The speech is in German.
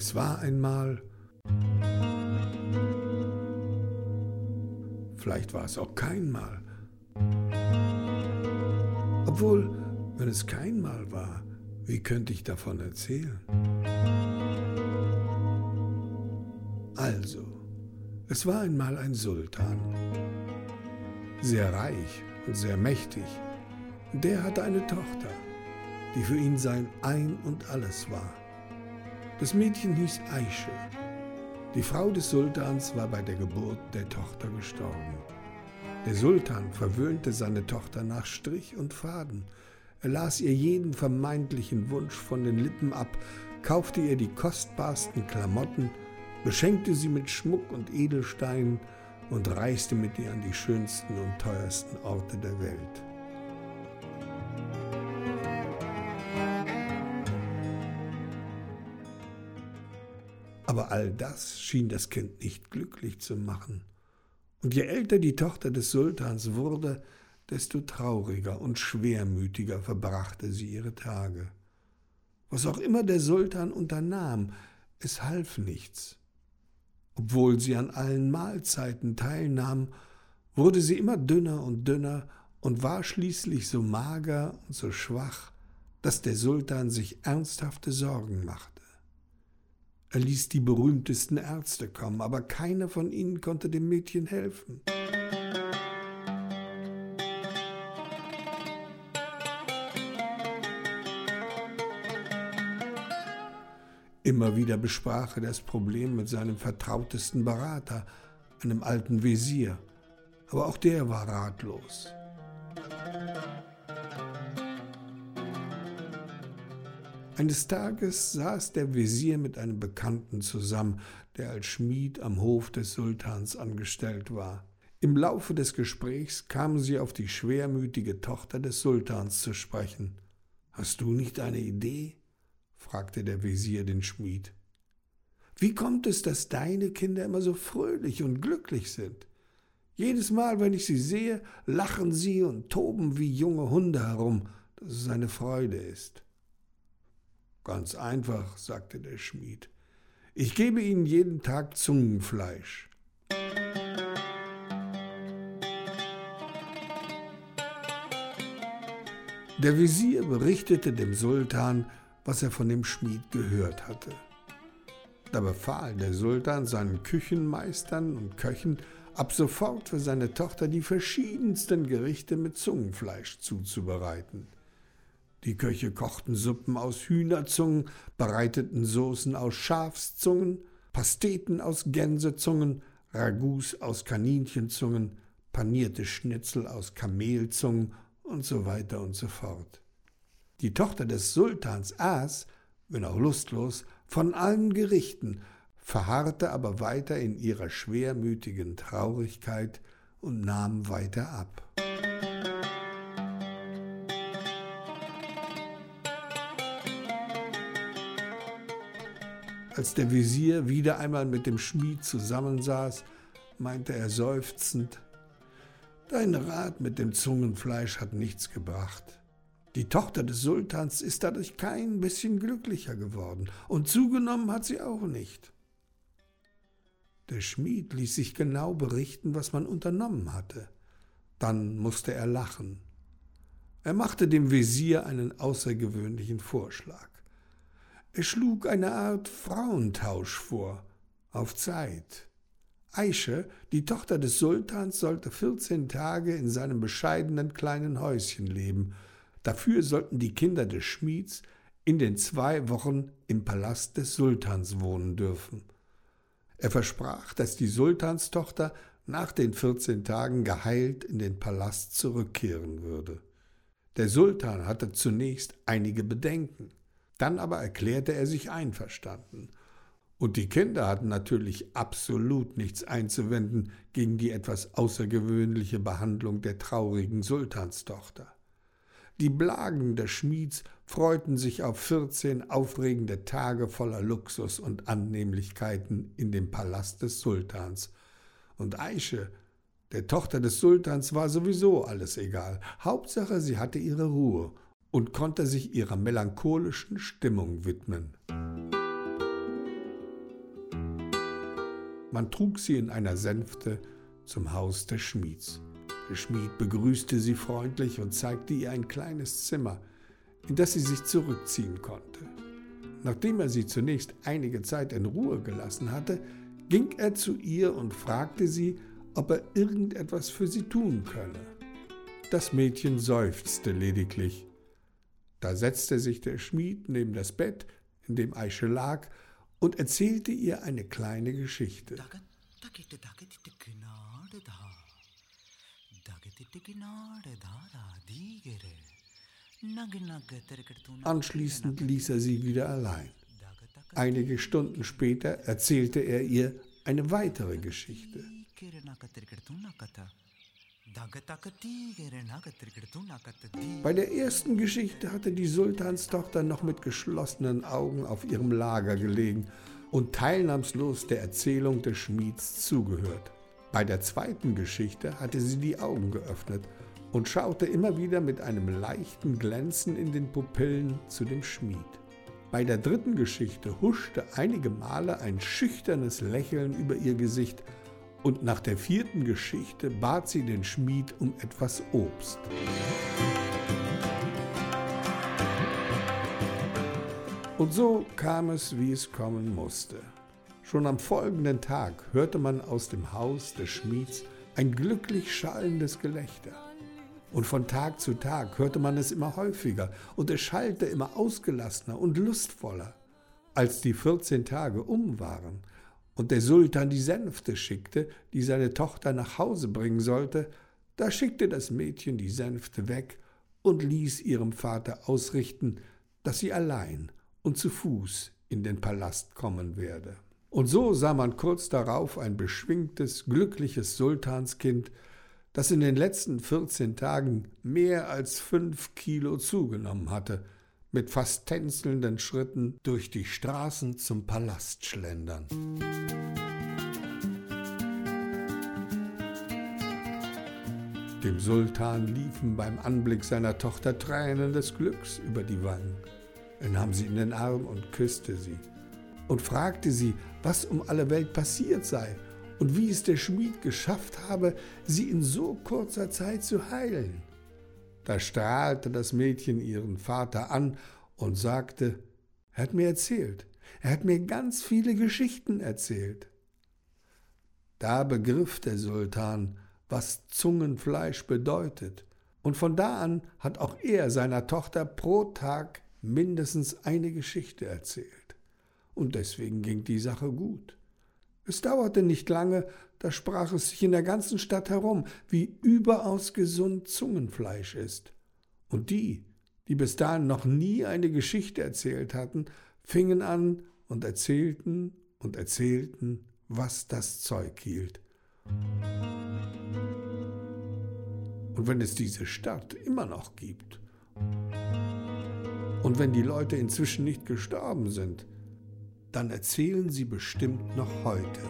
Es war einmal. Vielleicht war es auch kein Mal. Obwohl, wenn es kein Mal war, wie könnte ich davon erzählen? Also, es war einmal ein Sultan, sehr reich und sehr mächtig. Der hatte eine Tochter, die für ihn sein Ein und alles war. Das Mädchen hieß Aische. Die Frau des Sultans war bei der Geburt der Tochter gestorben. Der Sultan verwöhnte seine Tochter nach Strich und Faden. Er las ihr jeden vermeintlichen Wunsch von den Lippen ab, kaufte ihr die kostbarsten Klamotten, beschenkte sie mit Schmuck und Edelsteinen und reiste mit ihr an die schönsten und teuersten Orte der Welt. Aber all das schien das Kind nicht glücklich zu machen. Und je älter die Tochter des Sultans wurde, desto trauriger und schwermütiger verbrachte sie ihre Tage. Was auch immer der Sultan unternahm, es half nichts. Obwohl sie an allen Mahlzeiten teilnahm, wurde sie immer dünner und dünner und war schließlich so mager und so schwach, dass der Sultan sich ernsthafte Sorgen machte. Er ließ die berühmtesten Ärzte kommen, aber keiner von ihnen konnte dem Mädchen helfen. Immer wieder besprach er das Problem mit seinem vertrautesten Berater, einem alten Wesir, aber auch der war ratlos. Eines Tages saß der Wesir mit einem Bekannten zusammen, der als Schmied am Hof des Sultans angestellt war. Im Laufe des Gesprächs kamen sie auf die schwermütige Tochter des Sultans zu sprechen. Hast du nicht eine Idee? fragte der Wesir den Schmied. Wie kommt es, dass deine Kinder immer so fröhlich und glücklich sind? Jedes Mal, wenn ich sie sehe, lachen sie und toben wie junge Hunde herum, dass es eine Freude ist. Ganz einfach, sagte der Schmied. Ich gebe Ihnen jeden Tag Zungenfleisch. Der Visier berichtete dem Sultan, was er von dem Schmied gehört hatte. Da befahl der Sultan seinen Küchenmeistern und Köchen, ab sofort für seine Tochter die verschiedensten Gerichte mit Zungenfleisch zuzubereiten. Die Köche kochten Suppen aus Hühnerzungen, bereiteten Soßen aus Schafszungen, Pasteten aus Gänsezungen, Ragouts aus Kaninchenzungen, panierte Schnitzel aus Kamelzungen und so weiter und so fort. Die Tochter des Sultans aß, wenn auch lustlos, von allen Gerichten, verharrte aber weiter in ihrer schwermütigen Traurigkeit und nahm weiter ab. Als der Visier wieder einmal mit dem Schmied zusammensaß, meinte er seufzend, Dein Rat mit dem Zungenfleisch hat nichts gebracht. Die Tochter des Sultans ist dadurch kein bisschen glücklicher geworden, und zugenommen hat sie auch nicht. Der Schmied ließ sich genau berichten, was man unternommen hatte. Dann musste er lachen. Er machte dem Wesir einen außergewöhnlichen Vorschlag. Er schlug eine Art Frauentausch vor, auf Zeit. Aische, die Tochter des Sultans, sollte 14 Tage in seinem bescheidenen kleinen Häuschen leben. Dafür sollten die Kinder des Schmieds in den zwei Wochen im Palast des Sultans wohnen dürfen. Er versprach, dass die Sultanstochter nach den 14 Tagen geheilt in den Palast zurückkehren würde. Der Sultan hatte zunächst einige Bedenken. Dann aber erklärte er sich einverstanden. Und die Kinder hatten natürlich absolut nichts einzuwenden gegen die etwas außergewöhnliche Behandlung der traurigen Sultanstochter. Die Blagen des Schmieds freuten sich auf vierzehn aufregende Tage voller Luxus und Annehmlichkeiten in dem Palast des Sultans. Und Aische, der Tochter des Sultans, war sowieso alles egal. Hauptsache, sie hatte ihre Ruhe und konnte sich ihrer melancholischen Stimmung widmen. Man trug sie in einer Sänfte zum Haus des Schmieds. Der Schmied begrüßte sie freundlich und zeigte ihr ein kleines Zimmer, in das sie sich zurückziehen konnte. Nachdem er sie zunächst einige Zeit in Ruhe gelassen hatte, ging er zu ihr und fragte sie, ob er irgendetwas für sie tun könne. Das Mädchen seufzte lediglich. Da setzte sich der Schmied neben das Bett, in dem Aische lag, und erzählte ihr eine kleine Geschichte. Anschließend ließ er sie wieder allein. Einige Stunden später erzählte er ihr eine weitere Geschichte. Bei der ersten Geschichte hatte die Sultanstochter noch mit geschlossenen Augen auf ihrem Lager gelegen und teilnahmslos der Erzählung des Schmieds zugehört. Bei der zweiten Geschichte hatte sie die Augen geöffnet und schaute immer wieder mit einem leichten Glänzen in den Pupillen zu dem Schmied. Bei der dritten Geschichte huschte einige Male ein schüchternes Lächeln über ihr Gesicht und nach der vierten Geschichte bat sie den Schmied um etwas Obst. Und so kam es, wie es kommen musste. Schon am folgenden Tag hörte man aus dem Haus des Schmieds ein glücklich schallendes Gelächter. Und von Tag zu Tag hörte man es immer häufiger und es schallte immer ausgelassener und lustvoller. Als die 14 Tage um waren und der Sultan die Sänfte schickte, die seine Tochter nach Hause bringen sollte, da schickte das Mädchen die Sänfte weg und ließ ihrem Vater ausrichten, dass sie allein und zu Fuß in den Palast kommen werde. Und so sah man kurz darauf ein beschwingtes, glückliches Sultanskind, das in den letzten 14 Tagen mehr als fünf Kilo zugenommen hatte, mit fast tänzelnden Schritten durch die Straßen zum Palast schlendern. Dem Sultan liefen beim Anblick seiner Tochter Tränen des Glücks über die Wangen. Er nahm sie in den Arm und küsste sie und fragte sie, was um alle Welt passiert sei und wie es der Schmied geschafft habe, sie in so kurzer Zeit zu heilen. Da strahlte das Mädchen ihren Vater an und sagte, er hat mir erzählt, er hat mir ganz viele Geschichten erzählt. Da begriff der Sultan, was Zungenfleisch bedeutet, und von da an hat auch er seiner Tochter pro Tag mindestens eine Geschichte erzählt. Und deswegen ging die Sache gut. Es dauerte nicht lange, da sprach es sich in der ganzen Stadt herum, wie überaus gesund Zungenfleisch ist. Und die, die bis dahin noch nie eine Geschichte erzählt hatten, fingen an und erzählten und erzählten, was das Zeug hielt. Und wenn es diese Stadt immer noch gibt, und wenn die Leute inzwischen nicht gestorben sind, dann erzählen sie bestimmt noch heute.